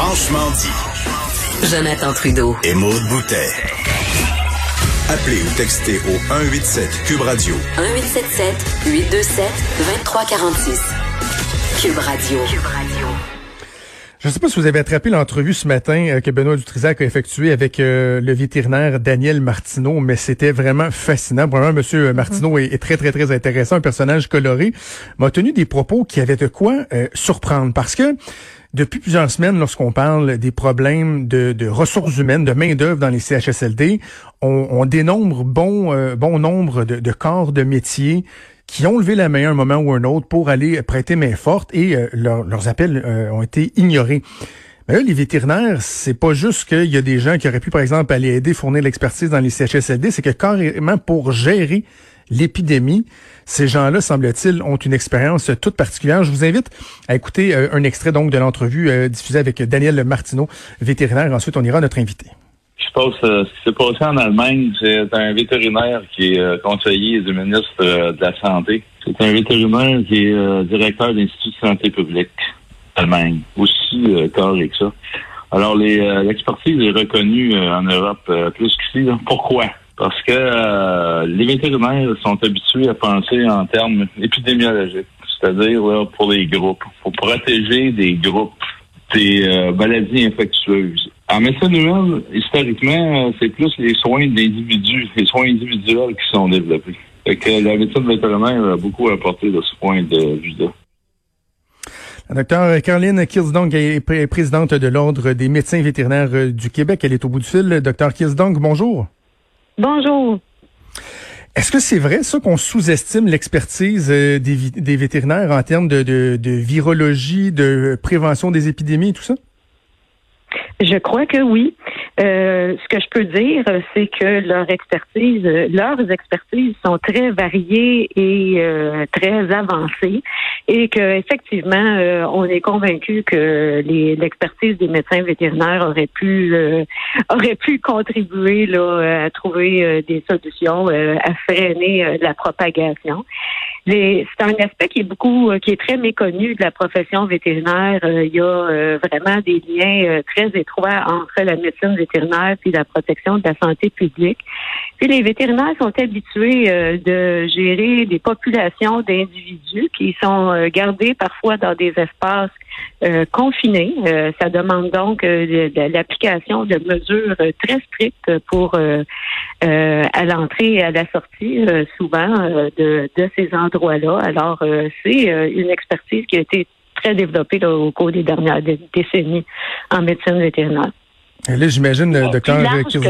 Franchement dit. Jonathan Trudeau. Et Maude Boutet. Appelez ou textez au 187 Cube Radio. 1877 827 2346. Cube Radio. Cube Radio. Je ne sais pas si vous avez attrapé l'entrevue ce matin euh, que Benoît Dutrisac a effectuée avec euh, le vétérinaire Daniel Martineau, mais c'était vraiment fascinant. Vraiment, Monsieur Martineau est, est, très, très, très intéressant, un personnage coloré, m'a tenu des propos qui avaient de quoi euh, surprendre parce que depuis plusieurs semaines, lorsqu'on parle des problèmes de, ressources humaines, de main-d'œuvre dans les CHSLD, on, dénombre bon, euh, bon nombre de, corps de métiers qui ont levé la main à un moment ou un autre pour aller prêter main forte et euh, leur, leurs appels euh, ont été ignorés. Mais là, les vétérinaires, c'est pas juste qu'il y a des gens qui auraient pu, par exemple, aller aider, fournir l'expertise dans les CHSLD, c'est que carrément pour gérer l'épidémie. Ces gens-là, semble-t-il, ont une expérience toute particulière. Je vous invite à écouter euh, un extrait donc de l'entrevue euh, diffusée avec Daniel Martineau, vétérinaire. Ensuite, on ira à notre invité. Je pense euh, ce qui s'est passé en Allemagne, c'est un vétérinaire qui est euh, conseiller du ministre euh, de la Santé. C'est un vétérinaire qui est directeur de l'Institut de santé publique Allemagne, aussi carré que ça. Alors, l'expertise est reconnue en Europe plus qu'ici. Pourquoi? Parce que euh, les vétérinaires sont habitués à penser en termes épidémiologiques, c'est-à-dire pour les groupes, pour protéger des groupes, des euh, maladies infectieuses. En médecine humaine, historiquement, c'est plus les soins d'individus, les soins individuels qui sont développés. Fait que la médecine vétérinaire a beaucoup apporté de ce point de vue-là. La docteur Caroline Kilsdong est présidente de l'Ordre des médecins vétérinaires du Québec. Elle est au bout du fil. Docteur Kilsdong, bonjour. Bonjour. Est-ce que c'est vrai, ça, qu'on sous-estime l'expertise des, des, vétérinaires en termes de, de, de, virologie, de prévention des épidémies et tout ça? Je crois que oui. Euh, ce que je peux dire, c'est que leur expertise, leurs expertises sont très variées et euh, très avancées, et que effectivement, euh, on est convaincu que l'expertise des médecins vétérinaires aurait pu euh, aurait pu contribuer là à trouver des solutions à freiner la propagation. C'est un aspect qui est beaucoup, qui est très méconnu de la profession vétérinaire. Il y a vraiment des liens très étroits entre la médecine vétérinaire puis la protection de la santé publique. Puis les vétérinaires sont habitués euh, de gérer des populations d'individus qui sont euh, gardés parfois dans des espaces euh, confinés. ça demande donc de, l'application de mesures très strictes pour à l'entrée et à la sortie, souvent de, de ces endroits-là. Alors c'est une expertise qui a été très développée au cours des dernières décennies en médecine vétérinaire. Et là, j'imagine, le docteur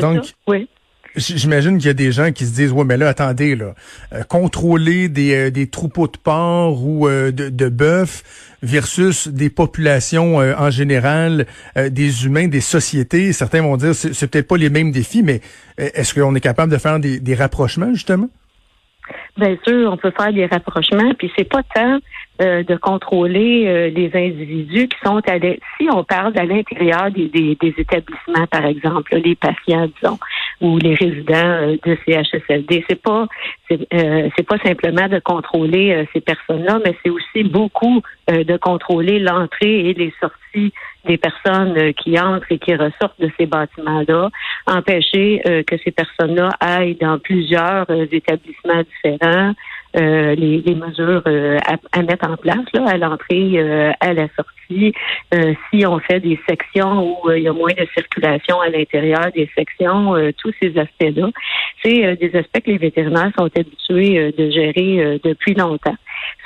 donc, oui. J'imagine qu'il y a des gens qui se disent ouais mais là attendez là euh, contrôler des, euh, des troupeaux de porcs ou euh, de, de bœufs versus des populations en général des humains des sociétés certains vont dire c'est, peut-être pas les mêmes défis mais est-ce qu'on est capable de faire des, des rapprochements justement? Bien sûr, on peut faire des rapprochements, puis c'est pas tant euh, de contrôler euh, les individus qui sont à si on parle à l'intérieur des, des, établissements, par exemple, les patients, disons, ou les résidents euh, de CHSLD, c'est pas c'est pas simplement de contrôler ces personnes-là, mais c'est aussi beaucoup de contrôler l'entrée et les sorties des personnes qui entrent et qui ressortent de ces bâtiments-là, empêcher que ces personnes-là aillent dans plusieurs établissements différents, euh, les, les, mesures euh, à, mettre en place là, à l'entrée, euh, à la sortie. si on fait des sections où il y a moins de circulation à l'intérieur des sections, tous ces aspects-là, c'est des aspects que les vétérinaires sont habitués de gérer depuis longtemps.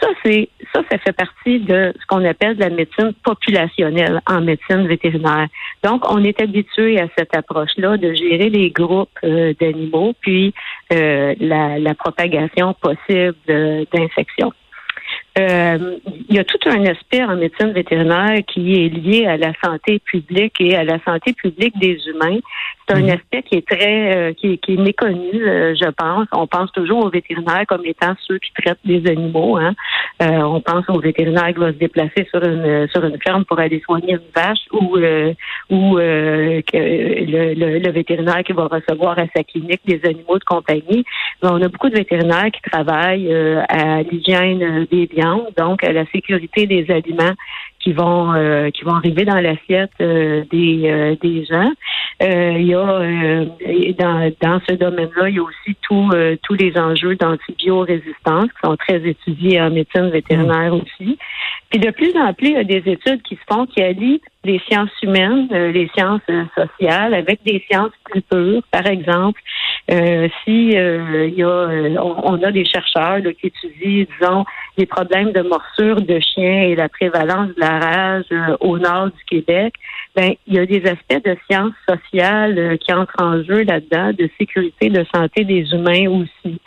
Ça, c'est ça, ça fait partie de ce qu'on appelle la médecine populationnelle en médecine vétérinaire. Donc, on est habitué à cette approche-là de gérer les groupes d'animaux, puis la, la propagation possible d'infection. Euh, il y a tout un aspect en médecine vétérinaire qui est lié à la santé publique et à la santé publique des humains. C'est un mhm. aspect qui est très, euh, qui, est méconnu, euh, je pense. On pense toujours aux vétérinaires comme étant ceux qui traitent des animaux. Hein. on pense aux vétérinaires qui vont se déplacer sur une sur une ferme pour aller soigner une vache ou ou que le, le, vétérinaire qui va recevoir à sa clinique des animaux de compagnie. on a beaucoup de vétérinaires qui travaillent à l'hygiène des biens donc à la sécurité des aliments qui vont euh, qui vont arriver dans l'assiette euh, des euh, des gens. il y a dans dans ce domaine-là, il y a aussi tous tous les enjeux d'antibiorésistance qui sont très étudiés en médecine vétérinaire mm. aussi. Puis de plus en plus, il y a des études qui se font qui allient les sciences humaines, les sciences sociales avec des sciences plus pures. Par exemple, si il y a on, a des chercheurs qui étudient, disons, les problèmes de morsure de chiens et la prévalence de la rage euh, au nord du Québec, ben il y a des aspects de sciences sociales euh, qui entrent en jeu là-dedans, de sécurité, de santé des humains aussi,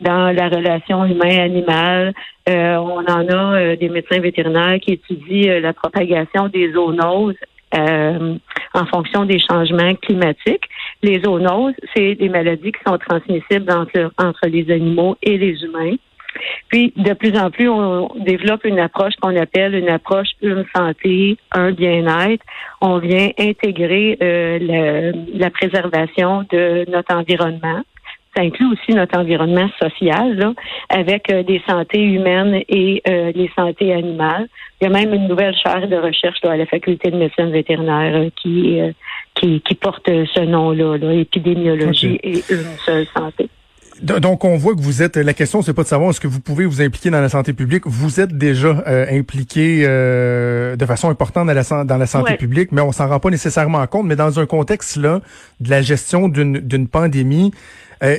dans la relation humain-animal. Euh, on en a des médecins vétérinaires qui étudient la propagation des zoonoses en fonction des changements climatiques. Les zoonoses, c'est des maladies qui sont transmissibles entre, entre les animaux et les humains. Puis, de plus en plus, on développe une approche qu'on appelle une approche une santé, un bien-être. On vient intégrer euh, la préservation de notre environnement. Ça inclut aussi notre environnement social, là, avec euh, des santé humaines et euh, les santé animales. Il y a même une nouvelle chaire de recherche à la faculté de médecine vétérinaire euh, qui, qui, qui porte ce nom-là, là, épidémiologie et une seule santé. Donc, on voit que vous êtes. La question, c'est pas de savoir est-ce que vous pouvez vous impliquer dans la santé publique. Vous êtes déjà euh, impliqué euh, de façon importante dans la, dans la santé publique, mais on s'en rend pas nécessairement compte. Mais dans un contexte là de la gestion d'une pandémie, euh,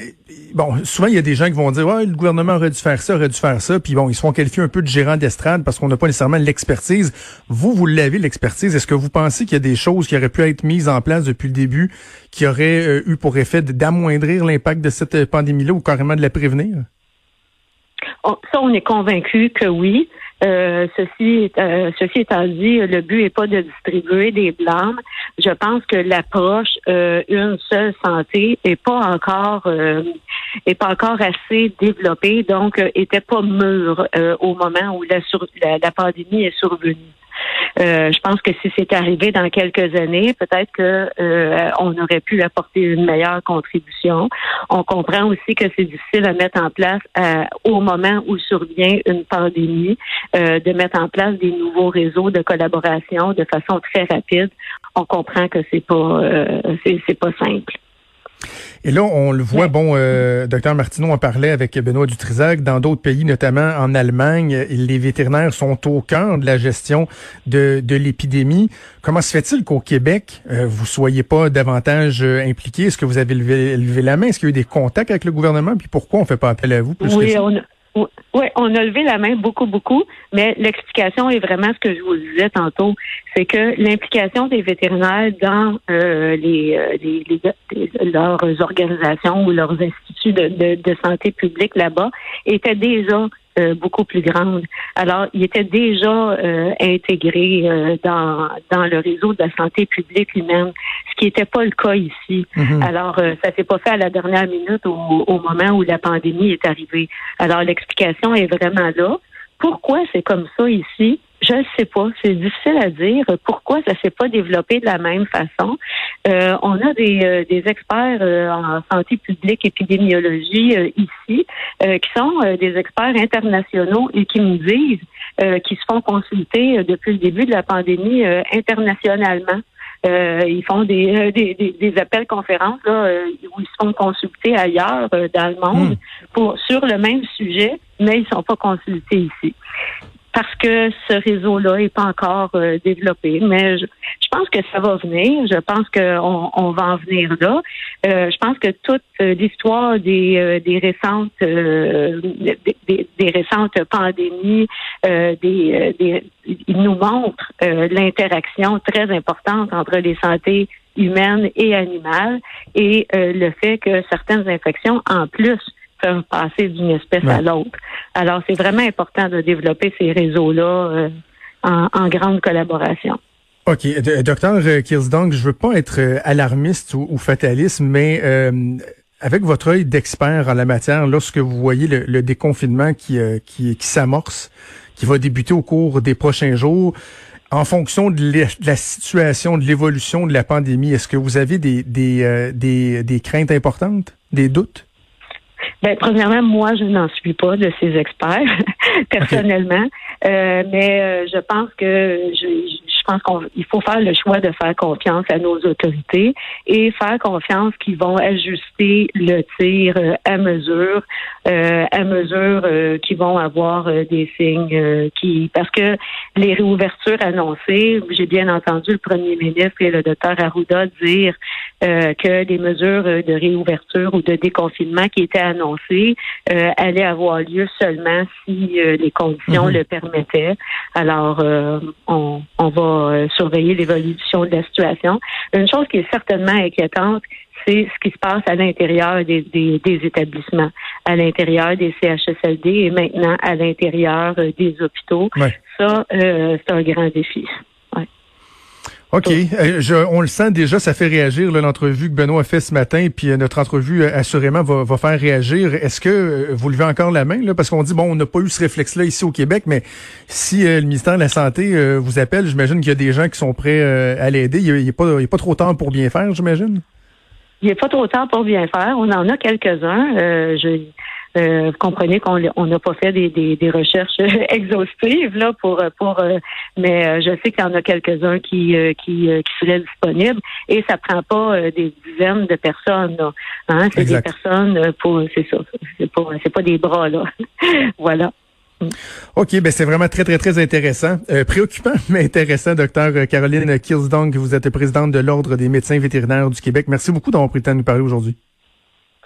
bon, souvent, il y a des gens qui vont dire, ouais, le gouvernement aurait dû faire ça, aurait dû faire ça. Puis bon, ils se font qualifier un peu de gérant d'estrade parce qu'on n'a pas nécessairement l'expertise. Vous, vous l'avez, l'expertise. Est-ce que vous pensez qu'il y a des choses qui auraient pu être mises en place depuis le début qui auraient euh, eu pour effet d'amoindrir l'impact de cette pandémie-là ou carrément de la prévenir? ça, on est convaincu que oui. Euh, ceci, euh, ceci étant dit, le but n'est pas de distribuer des blâmes. Je pense que l'approche euh, une seule santé est pas encore est pas encore assez développée, donc était pas mûre au moment où la, la pandémie est survenue. Euh, je pense que si c'est arrivé dans quelques années, peut-être que euh, on aurait pu apporter une meilleure contribution. On comprend aussi que c'est difficile à mettre en place euh, au moment où survient une pandémie, de mettre en place des nouveaux réseaux de collaboration de façon très rapide. On comprend que c'est pas c'est pas simple. Et là, on le voit, bon, euh, docteur Martineau en parlait avec Benoît Dutrisac, dans d'autres pays, notamment en Allemagne, les vétérinaires sont au cœur de la gestion de, de l'épidémie. Comment se fait-il qu'au Québec, euh, vous soyez pas davantage euh, impliqués? Est-ce que vous avez levé, levé la main? Est-ce qu'il y a eu des contacts avec le gouvernement? Puis pourquoi on fait pas appel à vous? Plus oui, on oui, on a levé la main beaucoup, beaucoup, mais l'explication est vraiment ce que je vous disais tantôt, c'est que l'implication des vétérinaires dans euh, les, euh, les, leurs organisations ou leurs de, de, de santé publique là-bas était déjà euh, beaucoup plus grande. Alors, il était déjà euh, intégré euh, dans, dans le réseau de la santé publique humaine, ce qui n'était pas le cas ici. Mhm. Alors, ça s'est pas fait à la dernière minute au, au moment où la pandémie est arrivée. Alors, l'explication est vraiment là. Pourquoi c'est comme ça ici? Je ne sais pas. C'est difficile à dire. Pourquoi ça s'est pas développé de la même façon? Euh, on a des, euh, des experts euh, en santé publique, épidémiologie ici, qui sont des experts internationaux et qui me disent qu'ils se font consulter depuis le début de la pandémie internationalement. ils font des, des, des, appels conférences là, où ils se font consulter ailleurs dans le monde hmm. pour sur le même sujet, mais ils sont pas consultés ici parce que ce réseau-là n'est pas encore euh, développé. Mais je, pense que ça va venir. Je pense qu'on on va en venir là. Euh, je pense que toute l'histoire des, euh, récentes des, récentes pandémies, il nous montre l'interaction très importante entre les santé humaines et animales et le fait que certaines infections, en plus peuvent passer d'une espèce à l'autre. Alors, c'est vraiment important de développer ces réseaux-là en, grande collaboration. OK. Docteur Kirsdong, je veux pas être alarmiste ou, fataliste, mais avec votre œil d'expert en la matière, lorsque vous voyez le, déconfinement qui, qui, qui s'amorce, qui va débuter au cours des prochains jours, en fonction de, la situation, de l'évolution de la pandémie, est-ce que vous avez des, des, euh, des, des craintes importantes, des doutes? Ben, premièrement, moi, je n'en suis pas de ces experts, personnellement. Euh, mais euh, je pense que je, je pense qu'il faut faire le choix de faire confiance à nos autorités et faire confiance qu'ils vont ajuster le tir euh, à mesure, euh, à mesure euh, qu'ils vont avoir des signes qui parce que les réouvertures annoncées, j'ai bien entendu le premier ministre et le docteur Arruda dire que les mesures de réouverture ou de déconfinement qui étaient annoncées allaient avoir lieu seulement si les conditions mhm. le permettaient. Alors, on, on va euh, surveiller l'évolution de la situation. Une chose qui est certainement inquiétante, c'est ce qui se passe à l'intérieur des, établissements, à l'intérieur des CHSLD et maintenant à l'intérieur euh, des hôpitaux. Ça, euh, c'est un grand défi. OK. Euh, je, on le sent déjà, ça fait réagir l'entrevue que Benoît a fait ce matin, puis euh, notre entrevue euh, assurément va, va faire réagir. Est-ce que vous levez encore la main? Là? Parce qu'on dit, bon, on n'a pas eu ce réflexe-là ici au Québec, mais si le ministère de la Santé vous appelle, j'imagine qu'il y a des gens qui sont prêts à l'aider. Il n'est pas, pas trop tard pour bien faire, j'imagine? Il n'est pas trop tard pour bien faire. On en a quelques-uns. je euh, vous comprenez qu'on n'a pas fait des, des, recherches exhaustives là pour pour euh, mais euh, je sais qu'il y en a quelques-uns qui qui, qui seraient disponibles et ça prend pas des dizaines de personnes là. Hein, c'est des personnes pour c'est ça c'est pas c'est pas des bras là voilà OK, ben c'est vraiment très, très, très intéressant. préoccupant, mais intéressant, docteur Caroline Kilsdong, vous êtes présidente de l'Ordre des médecins vétérinaires du Québec. Merci beaucoup d'avoir pris le temps de nous parler aujourd'hui.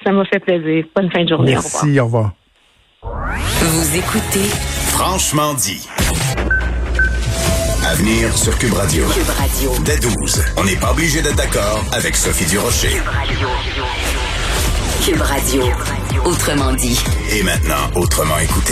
Ça m'a fait plaisir. Bonne fin de journée. Merci, au revoir. Vous écoutez Franchement dit. Avenir sur Cube Radio. Cube Radio. Dès 12. On n'est pas obligé d'être d'accord avec Sophie Durocher. Cube Radio. Cube Radio. Autrement dit. Et maintenant, autrement écouté.